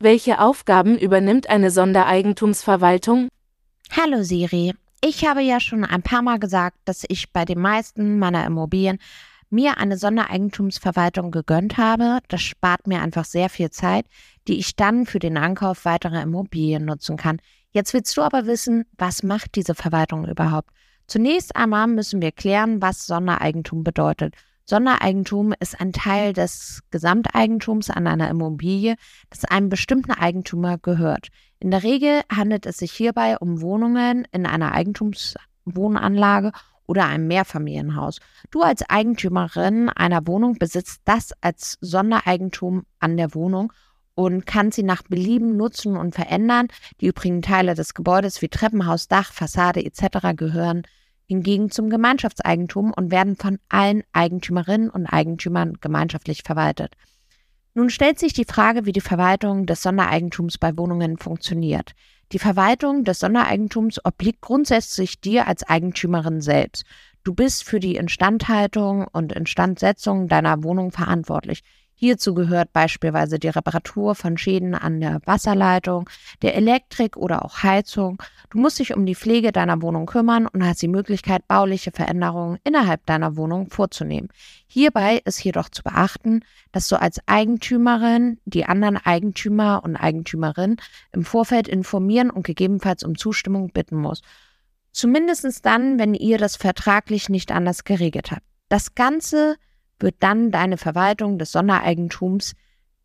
welche Aufgaben übernimmt eine Sondereigentumsverwaltung? Hallo Siri, ich habe ja schon ein paar Mal gesagt, dass ich bei den meisten meiner Immobilien mir eine Sondereigentumsverwaltung gegönnt habe. Das spart mir einfach sehr viel Zeit, die ich dann für den Ankauf weiterer Immobilien nutzen kann. Jetzt willst du aber wissen, was macht diese Verwaltung überhaupt? Zunächst einmal müssen wir klären, was Sondereigentum bedeutet. Sondereigentum ist ein Teil des Gesamteigentums an einer Immobilie, das einem bestimmten Eigentümer gehört. In der Regel handelt es sich hierbei um Wohnungen in einer Eigentumswohnanlage oder einem Mehrfamilienhaus. Du als Eigentümerin einer Wohnung besitzt das als Sondereigentum an der Wohnung und kannst sie nach Belieben nutzen und verändern. Die übrigen Teile des Gebäudes wie Treppenhaus, Dach, Fassade etc. gehören hingegen zum Gemeinschaftseigentum und werden von allen Eigentümerinnen und Eigentümern gemeinschaftlich verwaltet. Nun stellt sich die Frage, wie die Verwaltung des Sondereigentums bei Wohnungen funktioniert. Die Verwaltung des Sondereigentums obliegt grundsätzlich dir als Eigentümerin selbst. Du bist für die Instandhaltung und Instandsetzung deiner Wohnung verantwortlich. Hierzu gehört beispielsweise die Reparatur von Schäden an der Wasserleitung, der Elektrik oder auch Heizung. Du musst dich um die Pflege deiner Wohnung kümmern und hast die Möglichkeit, bauliche Veränderungen innerhalb deiner Wohnung vorzunehmen. Hierbei ist jedoch zu beachten, dass du als Eigentümerin die anderen Eigentümer und Eigentümerinnen im Vorfeld informieren und gegebenenfalls um Zustimmung bitten musst. Zumindest dann, wenn ihr das vertraglich nicht anders geregelt habt. Das Ganze wird dann deine Verwaltung des Sondereigentums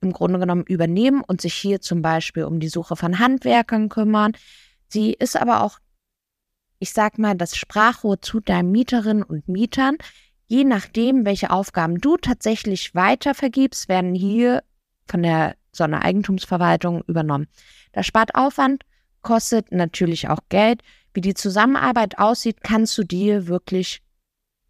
im Grunde genommen übernehmen und sich hier zum Beispiel um die Suche von Handwerkern kümmern. Sie ist aber auch, ich sag mal, das Sprachrohr zu deinen Mieterinnen und Mietern. Je nachdem, welche Aufgaben du tatsächlich weiter vergibst, werden hier von der Sondereigentumsverwaltung übernommen. Das spart Aufwand, kostet natürlich auch Geld. Wie die Zusammenarbeit aussieht, kannst du dir wirklich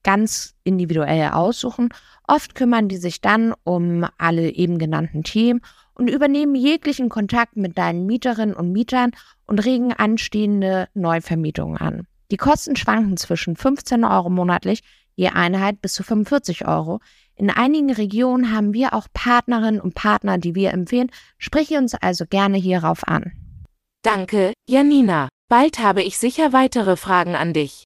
ganz individuell aussuchen. Oft kümmern die sich dann um alle eben genannten Themen und übernehmen jeglichen Kontakt mit deinen Mieterinnen und Mietern und regen anstehende Neuvermietungen an. Die Kosten schwanken zwischen 15 Euro monatlich je Einheit bis zu 45 Euro. In einigen Regionen haben wir auch Partnerinnen und Partner, die wir empfehlen. Sprich uns also gerne hierauf an. Danke, Janina. Bald habe ich sicher weitere Fragen an dich.